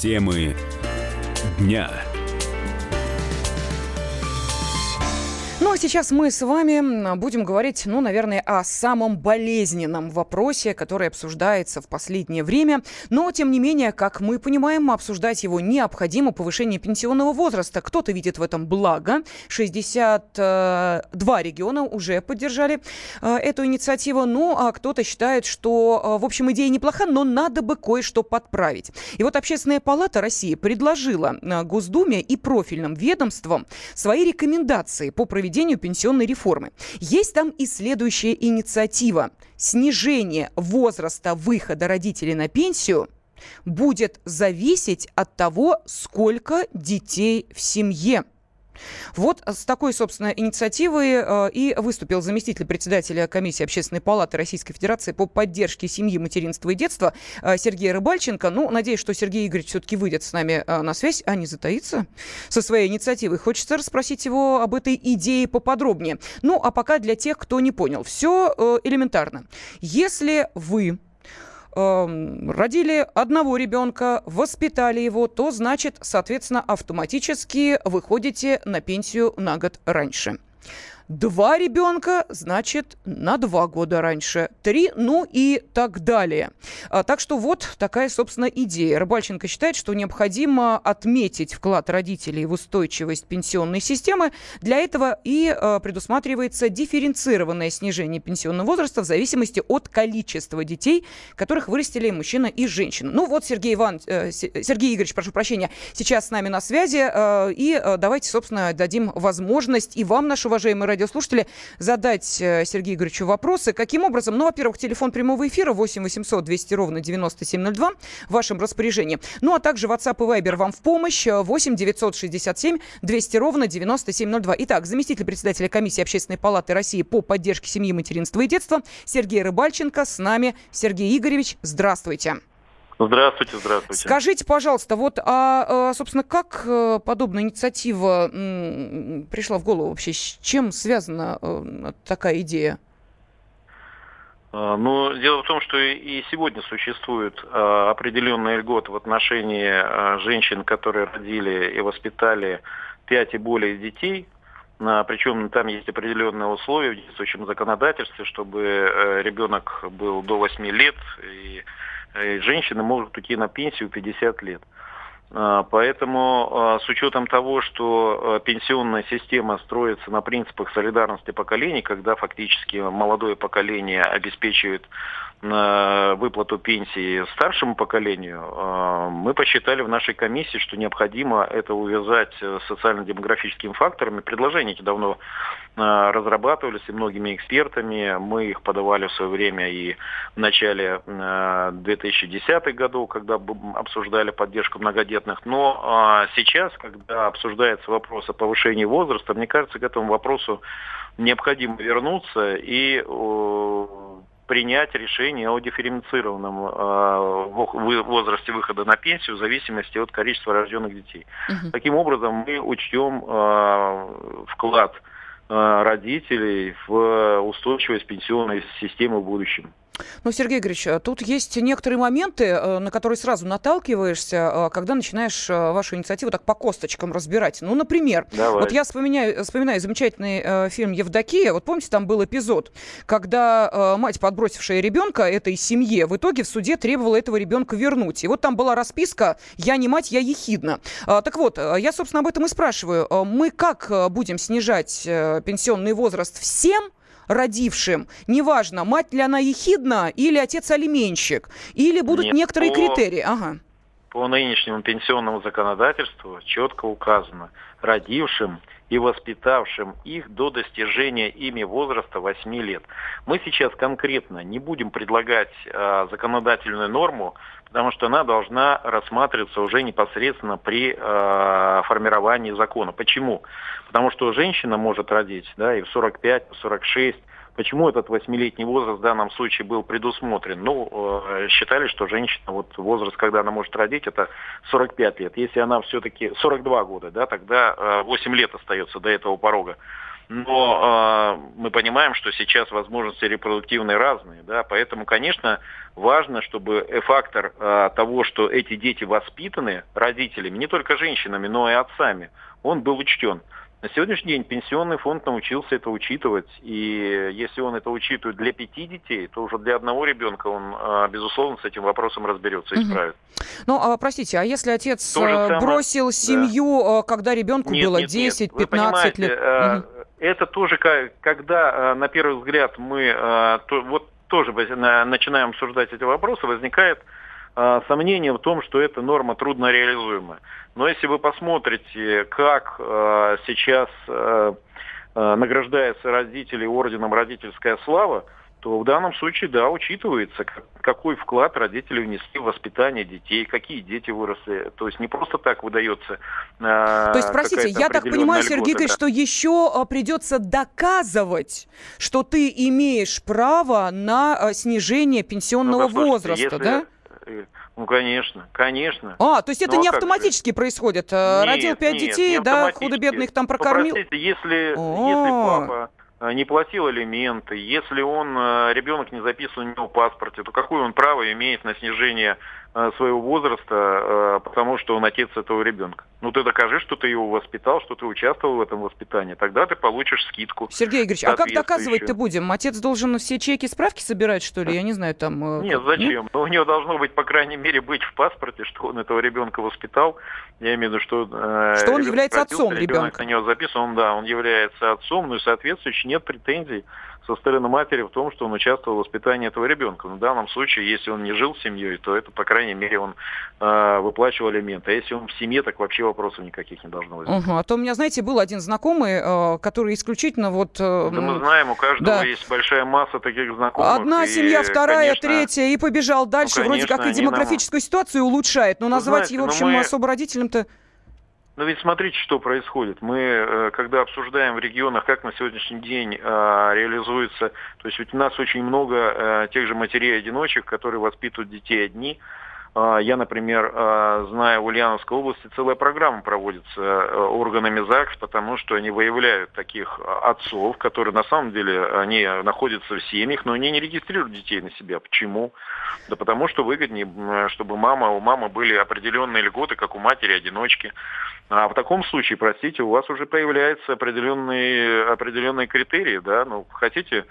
Темы дня. Ну а сейчас мы с вами будем говорить, ну, наверное, о самом болезненном вопросе, который обсуждается в последнее время. Но, тем не менее, как мы понимаем, обсуждать его необходимо. Повышение пенсионного возраста. Кто-то видит в этом благо. 62 региона уже поддержали э, эту инициативу. Ну, а кто-то считает, что, э, в общем, идея неплоха, но надо бы кое-что подправить. И вот Общественная палата России предложила э, Госдуме и профильным ведомствам свои рекомендации по проведению проведению пенсионной реформы. Есть там и следующая инициатива. Снижение возраста выхода родителей на пенсию будет зависеть от того, сколько детей в семье. Вот с такой, собственно, инициативой э, и выступил заместитель председателя комиссии Общественной палаты Российской Федерации по поддержке семьи, материнства и детства э, Сергей Рыбальченко. Ну, надеюсь, что Сергей Игоревич все-таки выйдет с нами э, на связь, а не затаится со своей инициативой. Хочется расспросить его об этой идее поподробнее. Ну, а пока для тех, кто не понял. Все элементарно. Если вы Эм, родили одного ребенка, воспитали его, то значит, соответственно, автоматически выходите на пенсию на год раньше. Два ребенка, значит, на два года раньше. Три, ну и так далее. А, так что вот такая, собственно, идея. Рыбальченко считает, что необходимо отметить вклад родителей в устойчивость пенсионной системы. Для этого и а, предусматривается дифференцированное снижение пенсионного возраста в зависимости от количества детей, которых вырастили мужчина и женщина. Ну вот Сергей Иван, э, Сергей Игоревич, прошу прощения, сейчас с нами на связи. Э, и э, давайте, собственно, дадим возможность и вам, наши уважаемые радиослушатели, задать э, Сергею Игоревичу вопросы. Каким образом? Ну, во-первых, телефон прямого эфира 8 800 200 ровно 9702 в вашем распоряжении. Ну, а также WhatsApp и Viber вам в помощь 8 967 200 ровно 9702. Итак, заместитель председателя комиссии Общественной палаты России по поддержке семьи, материнства и детства Сергей Рыбальченко с нами. Сергей Игоревич, здравствуйте. Здравствуйте, здравствуйте. Скажите, пожалуйста, вот, а, а собственно, как э, подобная инициатива пришла в голову вообще? С чем связана э, такая идея? А, ну, дело в том, что и сегодня существует а, определенные льготы в отношении женщин, которые родили и воспитали пять и более детей. Причем там есть определенные условия в действующем законодательстве, чтобы э, ребенок был до 8 лет и Э, женщины могут уйти на пенсию 50 лет. А, поэтому а, с учетом того, что а, пенсионная система строится на принципах солидарности поколений, когда фактически молодое поколение обеспечивает выплату пенсии старшему поколению, мы посчитали в нашей комиссии, что необходимо это увязать с социально-демографическими факторами. Предложения эти давно разрабатывались и многими экспертами. Мы их подавали в свое время и в начале 2010-х годов, когда обсуждали поддержку многодетных. Но сейчас, когда обсуждается вопрос о повышении возраста, мне кажется, к этому вопросу необходимо вернуться и принять решение о дифференцированном э, возрасте выхода на пенсию в зависимости от количества рожденных детей. Угу. Таким образом, мы учтем э, вклад э, родителей в устойчивость пенсионной системы в будущем. Ну, Сергей Игоревич, а тут есть некоторые моменты, э, на которые сразу наталкиваешься, э, когда начинаешь э, вашу инициативу так по косточкам разбирать. Ну, например, Давай. вот я вспоминаю, вспоминаю замечательный э, фильм «Евдокия». Вот помните, там был эпизод, когда э, мать, подбросившая ребенка этой семье, в итоге в суде требовала этого ребенка вернуть. И вот там была расписка «Я не мать, я ехидна». А, так вот, я, собственно, об этом и спрашиваю. Мы как будем снижать пенсионный возраст всем, родившим, неважно, мать ли она ехидна или отец алименщик, или будут Нет, некоторые по, критерии? Ага. По нынешнему пенсионному законодательству четко указано, родившим и воспитавшим их до достижения ими возраста 8 лет. Мы сейчас конкретно не будем предлагать э, законодательную норму, потому что она должна рассматриваться уже непосредственно при э, формировании закона. Почему? Потому что женщина может родить да, и в 45, в 46. Почему этот восьмилетний возраст в данном случае был предусмотрен? Ну, э, считали, что женщина, вот возраст, когда она может родить, это 45 лет. Если она все-таки 42 года, да, тогда э, 8 лет остается до этого порога. но э, мы понимаем, что сейчас возможности репродуктивные разные, да, поэтому, конечно, важно, чтобы фактор э, того, что эти дети воспитаны родителями, не только женщинами, но и отцами, он был учтен. На сегодняшний день пенсионный фонд научился это учитывать, и если он это учитывает для пяти детей, то уже для одного ребенка он, а, безусловно, с этим вопросом разберется и справит. Ну, а, простите, а если отец э, самое... бросил семью, да. когда ребенку нет, было 10-15 лет? Угу. Это тоже, когда на первый взгляд мы вот тоже начинаем обсуждать эти вопросы, возникает сомнение в том, что эта норма трудно реализуемая. Но если вы посмотрите, как э, сейчас э, награждается родители орденом «Родительская слава», то в данном случае, да, учитывается, какой вклад родители внесли в воспитание детей, какие дети выросли. То есть не просто так выдается. Э, то есть, простите, я так понимаю, льгота, Сергей Игоревич, да. что еще придется доказывать, что ты имеешь право на снижение пенсионного ну, возраста, если, да? Ну, конечно, конечно. А, то есть это ну, не а автоматически же? происходит? Э, нет, Родил пять нет, детей, да, худо-бедно их там прокормил? Попросите, если, если папа э, не платил алименты, если он, э, ребенок не записан у него в паспорте, то какое он право имеет на снижение своего возраста, э, потому что он отец этого ребенка. Ну ты докажи, что ты его воспитал, что ты участвовал в этом воспитании. Тогда ты получишь скидку. Сергей Игоревич, а как доказывать-то будем? Отец должен все чеки, справки собирать, что ли? Я не знаю, там... Э, Нет, зачем? Ну, у него должно быть, по крайней мере, быть в паспорте, что он этого ребенка воспитал. Я имею в виду, что... Что он является отцом ребенка. На него записан, он, да, он является отцом, ну и, соответствующе, нет претензий со стороны матери в том, что он участвовал в воспитании этого ребенка. Но в данном случае, если он не жил с семьей, то это, по крайней мере, он э, выплачивал алименты. А если он в семье, так вообще вопросов никаких не должно возникнуть. Угу. А то у меня, знаете, был один знакомый, э, который исключительно вот... Э, да мы знаем, у каждого да. есть большая масса таких знакомых. Одна и, семья, вторая, конечно, третья, и побежал дальше. Ну, конечно, Вроде как и демографическую нам... ситуацию улучшает, но назвать знаете, его, в общем, мы... особо родителем-то... Но ведь смотрите, что происходит. Мы, э, когда обсуждаем в регионах, как на сегодняшний день э, реализуется, то есть ведь у нас очень много э, тех же матерей-одиночек, которые воспитывают детей одни. Я, например, знаю, в Ульяновской области целая программа проводится органами ЗАГС, потому что они выявляют таких отцов, которые на самом деле они находятся в семьях, но они не регистрируют детей на себя. Почему? Да потому что выгоднее, чтобы мама, у мамы были определенные льготы, как у матери-одиночки. А в таком случае, простите, у вас уже появляются определенные, определенные критерии, да, ну, хотите э,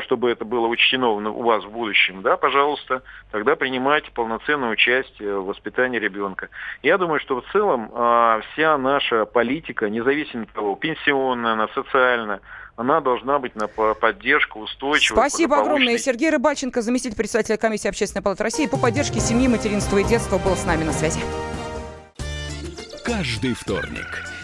чтобы это было учтено у вас в будущем, да, пожалуйста, тогда принимайте полноценное участие в воспитании ребенка. Я думаю, что в целом а, вся наша политика, независимо от того, пенсионная, она социальная, она должна быть на поддержку устойчивой. Спасибо огромное. Сергей Рыбальченко, заместитель председателя комиссии Общественной палаты России по поддержке семьи, материнства и детства, был с нами на связи каждый вторник